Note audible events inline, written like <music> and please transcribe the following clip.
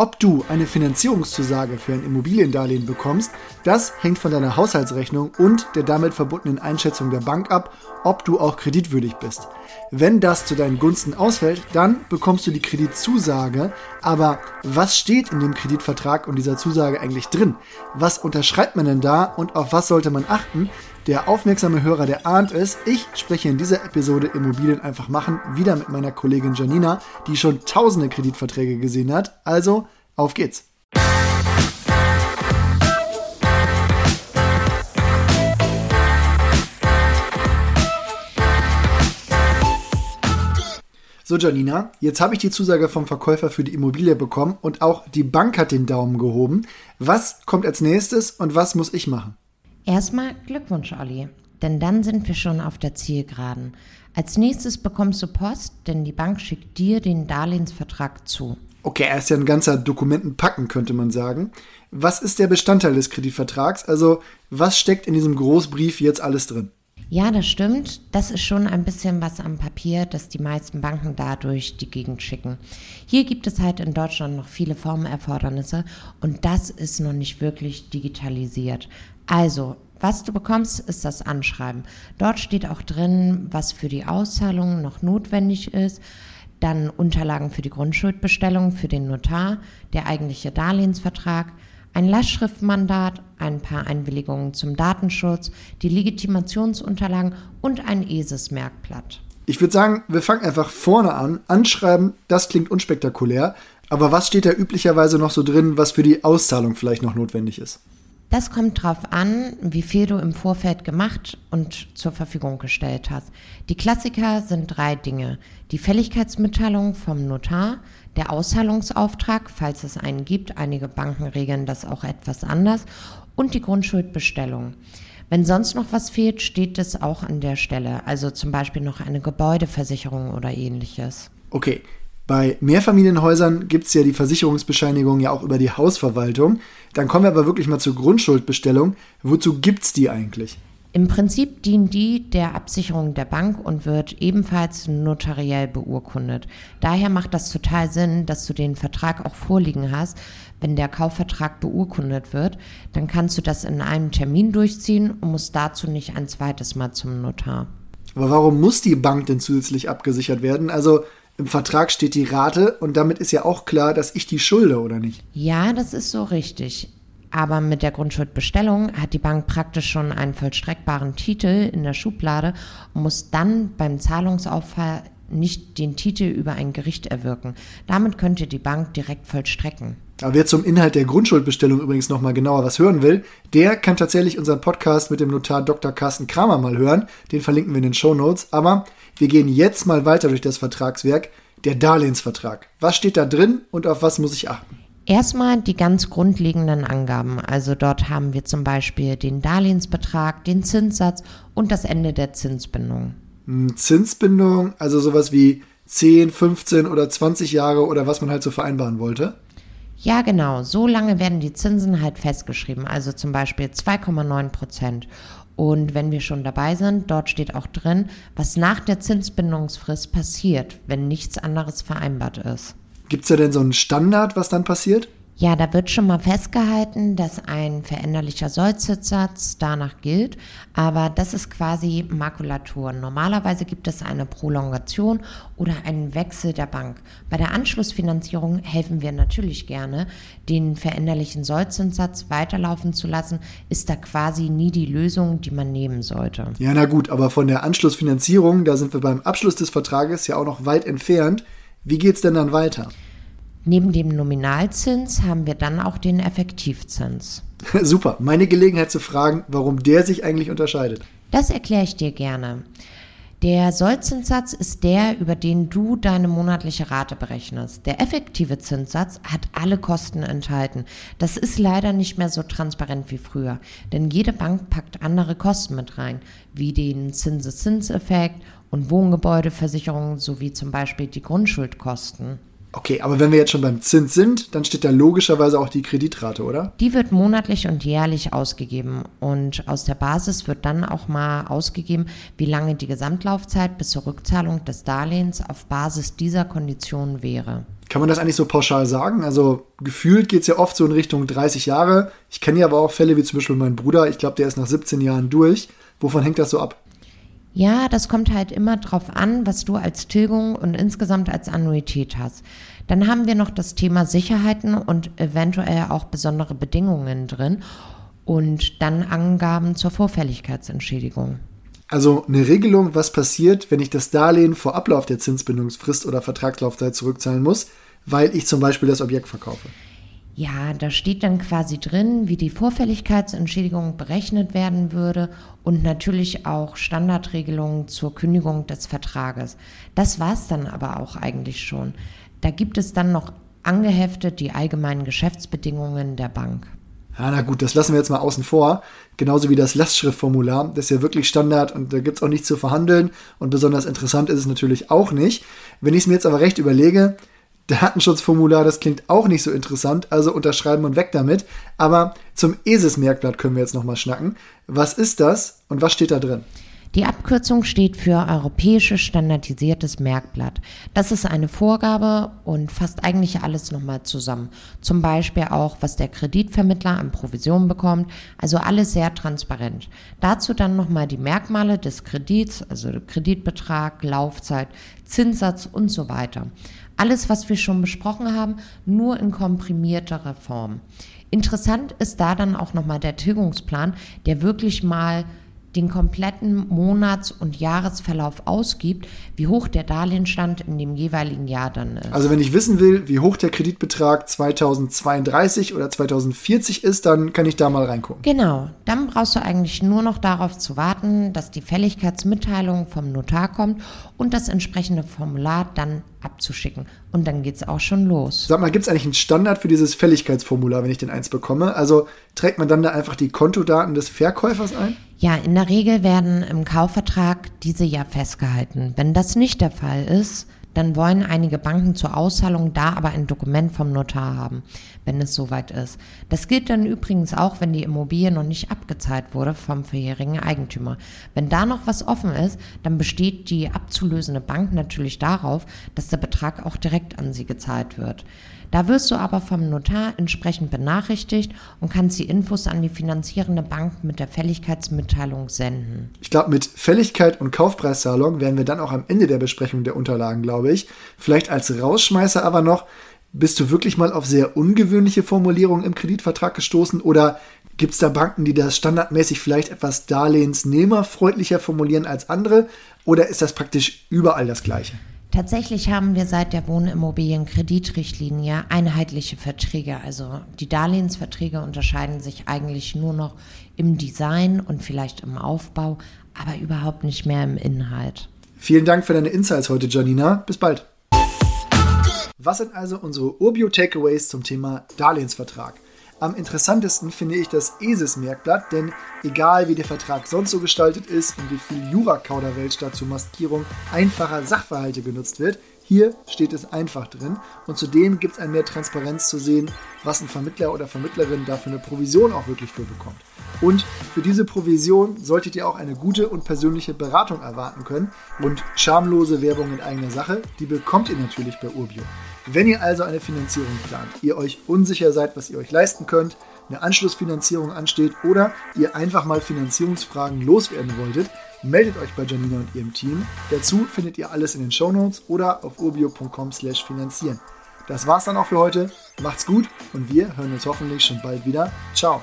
Ob du eine Finanzierungszusage für ein Immobiliendarlehen bekommst, das hängt von deiner Haushaltsrechnung und der damit verbundenen Einschätzung der Bank ab, ob du auch kreditwürdig bist. Wenn das zu deinen Gunsten ausfällt, dann bekommst du die Kreditzusage. Aber was steht in dem Kreditvertrag und dieser Zusage eigentlich drin? Was unterschreibt man denn da und auf was sollte man achten? Der aufmerksame Hörer, der ahnt es, ich spreche in dieser Episode Immobilien einfach machen, wieder mit meiner Kollegin Janina, die schon tausende Kreditverträge gesehen hat. Also, auf geht's! So, Janina, jetzt habe ich die Zusage vom Verkäufer für die Immobilie bekommen und auch die Bank hat den Daumen gehoben. Was kommt als nächstes und was muss ich machen? Erstmal Glückwunsch, Olli, denn dann sind wir schon auf der Zielgeraden. Als nächstes bekommst du Post, denn die Bank schickt dir den Darlehensvertrag zu. Okay, er ist ja ein ganzer Dokumentenpacken, könnte man sagen. Was ist der Bestandteil des Kreditvertrags? Also, was steckt in diesem Großbrief jetzt alles drin? Ja, das stimmt. Das ist schon ein bisschen was am Papier, das die meisten Banken dadurch die Gegend schicken. Hier gibt es halt in Deutschland noch viele Formerfordernisse und das ist noch nicht wirklich digitalisiert. Also, was du bekommst, ist das Anschreiben. Dort steht auch drin, was für die Auszahlung noch notwendig ist. Dann Unterlagen für die Grundschuldbestellung für den Notar, der eigentliche Darlehensvertrag, ein Lastschriftmandat, ein paar Einwilligungen zum Datenschutz, die Legitimationsunterlagen und ein ESIS-Merkblatt. Ich würde sagen, wir fangen einfach vorne an. Anschreiben, das klingt unspektakulär. Aber was steht da üblicherweise noch so drin, was für die Auszahlung vielleicht noch notwendig ist? Das kommt darauf an, wie viel du im Vorfeld gemacht und zur Verfügung gestellt hast. Die Klassiker sind drei Dinge. Die Fälligkeitsmitteilung vom Notar, der Auszahlungsauftrag, falls es einen gibt, einige Banken regeln das auch etwas anders, und die Grundschuldbestellung. Wenn sonst noch was fehlt, steht es auch an der Stelle, also zum Beispiel noch eine Gebäudeversicherung oder ähnliches. Okay, bei Mehrfamilienhäusern gibt es ja die Versicherungsbescheinigung ja auch über die Hausverwaltung. Dann kommen wir aber wirklich mal zur Grundschuldbestellung. Wozu gibt es die eigentlich? Im Prinzip dient die der Absicherung der Bank und wird ebenfalls notariell beurkundet. Daher macht das total Sinn, dass du den Vertrag auch vorliegen hast. Wenn der Kaufvertrag beurkundet wird, dann kannst du das in einem Termin durchziehen und musst dazu nicht ein zweites Mal zum Notar. Aber warum muss die Bank denn zusätzlich abgesichert werden? Also im Vertrag steht die Rate und damit ist ja auch klar, dass ich die schulde, oder nicht? Ja, das ist so richtig. Aber mit der Grundschuldbestellung hat die Bank praktisch schon einen vollstreckbaren Titel in der Schublade und muss dann beim Zahlungsauffall nicht den Titel über ein Gericht erwirken. Damit könnte die Bank direkt vollstrecken. Aber wer zum Inhalt der Grundschuldbestellung übrigens nochmal genauer was hören will, der kann tatsächlich unseren Podcast mit dem Notar Dr. Carsten Kramer mal hören. Den verlinken wir in den Show Notes. Aber wir gehen jetzt mal weiter durch das Vertragswerk. Der Darlehensvertrag. Was steht da drin und auf was muss ich achten? Erstmal die ganz grundlegenden Angaben. Also dort haben wir zum Beispiel den Darlehensbetrag, den Zinssatz und das Ende der Zinsbindung. Hm, Zinsbindung, also sowas wie 10, 15 oder 20 Jahre oder was man halt so vereinbaren wollte? Ja, genau. So lange werden die Zinsen halt festgeschrieben. Also zum Beispiel 2,9 Prozent. Und wenn wir schon dabei sind, dort steht auch drin, was nach der Zinsbindungsfrist passiert, wenn nichts anderes vereinbart ist. Gibt es da denn so einen Standard, was dann passiert? Ja, da wird schon mal festgehalten, dass ein veränderlicher Sollzinssatz danach gilt, aber das ist quasi Makulatur. Normalerweise gibt es eine Prolongation oder einen Wechsel der Bank. Bei der Anschlussfinanzierung helfen wir natürlich gerne, den veränderlichen Sollzinssatz weiterlaufen zu lassen, ist da quasi nie die Lösung, die man nehmen sollte. Ja, na gut, aber von der Anschlussfinanzierung, da sind wir beim Abschluss des Vertrages ja auch noch weit entfernt. Wie geht es denn dann weiter? Neben dem Nominalzins haben wir dann auch den Effektivzins. <laughs> Super, meine Gelegenheit zu fragen, warum der sich eigentlich unterscheidet. Das erkläre ich dir gerne. Der Sollzinssatz ist der, über den du deine monatliche Rate berechnest. Der effektive Zinssatz hat alle Kosten enthalten. Das ist leider nicht mehr so transparent wie früher, denn jede Bank packt andere Kosten mit rein, wie den Zinseszinseffekt und Wohngebäudeversicherungen sowie zum Beispiel die Grundschuldkosten. Okay, aber wenn wir jetzt schon beim Zins sind, dann steht da logischerweise auch die Kreditrate, oder? Die wird monatlich und jährlich ausgegeben und aus der Basis wird dann auch mal ausgegeben, wie lange die Gesamtlaufzeit bis zur Rückzahlung des Darlehens auf Basis dieser Konditionen wäre. Kann man das eigentlich so pauschal sagen? Also gefühlt geht es ja oft so in Richtung 30 Jahre. Ich kenne ja aber auch Fälle wie zum Beispiel meinen Bruder. Ich glaube, der ist nach 17 Jahren durch. Wovon hängt das so ab? Ja, das kommt halt immer drauf an, was du als Tilgung und insgesamt als Annuität hast. Dann haben wir noch das Thema Sicherheiten und eventuell auch besondere Bedingungen drin und dann Angaben zur Vorfälligkeitsentschädigung. Also eine Regelung, was passiert, wenn ich das Darlehen vor Ablauf der Zinsbindungsfrist oder Vertragslaufzeit zurückzahlen muss, weil ich zum Beispiel das Objekt verkaufe. Ja, da steht dann quasi drin, wie die Vorfälligkeitsentschädigung berechnet werden würde und natürlich auch Standardregelungen zur Kündigung des Vertrages. Das war es dann aber auch eigentlich schon. Da gibt es dann noch angeheftet die allgemeinen Geschäftsbedingungen der Bank. Ja, na gut, das lassen wir jetzt mal außen vor. Genauso wie das Lastschriftformular. Das ist ja wirklich Standard und da gibt es auch nichts zu verhandeln. Und besonders interessant ist es natürlich auch nicht. Wenn ich es mir jetzt aber recht überlege, Datenschutzformular, das klingt auch nicht so interessant, also unterschreiben und weg damit. Aber zum ESIS-Merkblatt können wir jetzt nochmal schnacken. Was ist das und was steht da drin? Die Abkürzung steht für Europäisches Standardisiertes Merkblatt. Das ist eine Vorgabe und fasst eigentlich alles nochmal zusammen. Zum Beispiel auch, was der Kreditvermittler an Provisionen bekommt. Also alles sehr transparent. Dazu dann nochmal die Merkmale des Kredits, also Kreditbetrag, Laufzeit, Zinssatz und so weiter. Alles, was wir schon besprochen haben, nur in komprimierterer Form. Interessant ist da dann auch nochmal der Tilgungsplan, der wirklich mal den kompletten Monats- und Jahresverlauf ausgibt, wie hoch der Darlehensstand in dem jeweiligen Jahr dann ist. Also wenn ich wissen will, wie hoch der Kreditbetrag 2032 oder 2040 ist, dann kann ich da mal reingucken. Genau, dann brauchst du eigentlich nur noch darauf zu warten, dass die Fälligkeitsmitteilung vom Notar kommt und das entsprechende Formular dann abzuschicken. Und dann geht es auch schon los. Sag mal, gibt es eigentlich einen Standard für dieses Fälligkeitsformular, wenn ich den eins bekomme? Also trägt man dann da einfach die Kontodaten des Verkäufers ein? Ja, in der Regel werden im Kaufvertrag diese ja festgehalten. Wenn das nicht der Fall ist, dann wollen einige Banken zur Auszahlung da aber ein Dokument vom Notar haben, wenn es soweit ist. Das gilt dann übrigens auch, wenn die Immobilie noch nicht abgezahlt wurde vom vorherigen Eigentümer. Wenn da noch was offen ist, dann besteht die abzulösende Bank natürlich darauf, dass der Betrag auch direkt an sie gezahlt wird. Da wirst du aber vom Notar entsprechend benachrichtigt und kannst die Infos an die finanzierende Bank mit der Fälligkeitsmitteilung senden. Ich glaube, mit Fälligkeit und Kaufpreiszahlung werden wir dann auch am Ende der Besprechung der Unterlagen, glaube ich. Vielleicht als Rausschmeißer aber noch, bist du wirklich mal auf sehr ungewöhnliche Formulierungen im Kreditvertrag gestoßen oder gibt es da Banken, die das standardmäßig vielleicht etwas darlehensnehmerfreundlicher formulieren als andere oder ist das praktisch überall das gleiche? Tatsächlich haben wir seit der Wohnimmobilienkreditrichtlinie einheitliche Verträge. Also die Darlehensverträge unterscheiden sich eigentlich nur noch im Design und vielleicht im Aufbau, aber überhaupt nicht mehr im Inhalt. Vielen Dank für deine Insights heute, Janina. Bis bald. Was sind also unsere Urbio-Takeaways zum Thema Darlehensvertrag? Am interessantesten finde ich das ESIS-Merkblatt, denn egal wie der Vertrag sonst so gestaltet ist und wie viel Jura-Kauderwelsch da zur Maskierung einfacher Sachverhalte genutzt wird, hier steht es einfach drin und zudem gibt es ein mehr Transparenz zu sehen, was ein Vermittler oder Vermittlerin dafür eine Provision auch wirklich für bekommt. Und für diese Provision solltet ihr auch eine gute und persönliche Beratung erwarten können und schamlose Werbung in eigener Sache, die bekommt ihr natürlich bei Urbio. Wenn ihr also eine Finanzierung plant, ihr euch unsicher seid, was ihr euch leisten könnt, eine Anschlussfinanzierung ansteht oder ihr einfach mal Finanzierungsfragen loswerden wolltet, meldet euch bei Janina und ihrem Team. Dazu findet ihr alles in den Shownotes oder auf urbio.com/finanzieren. Das war's dann auch für heute. Macht's gut und wir hören uns hoffentlich schon bald wieder. Ciao.